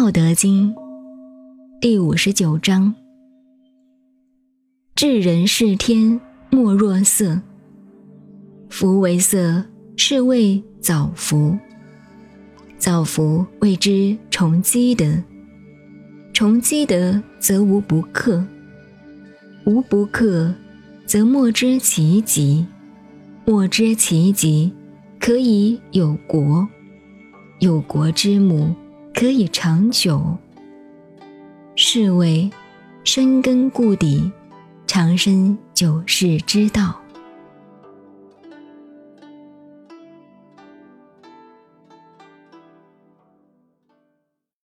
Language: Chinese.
道德经》第五十九章：治人是天，莫若色。福为色，是谓早福。早福谓之重积德。重积德，则无不克；无不克，则莫知其极。莫知其极，可以有国；有国之母。可以长久，是为深根固底，长生久世之道。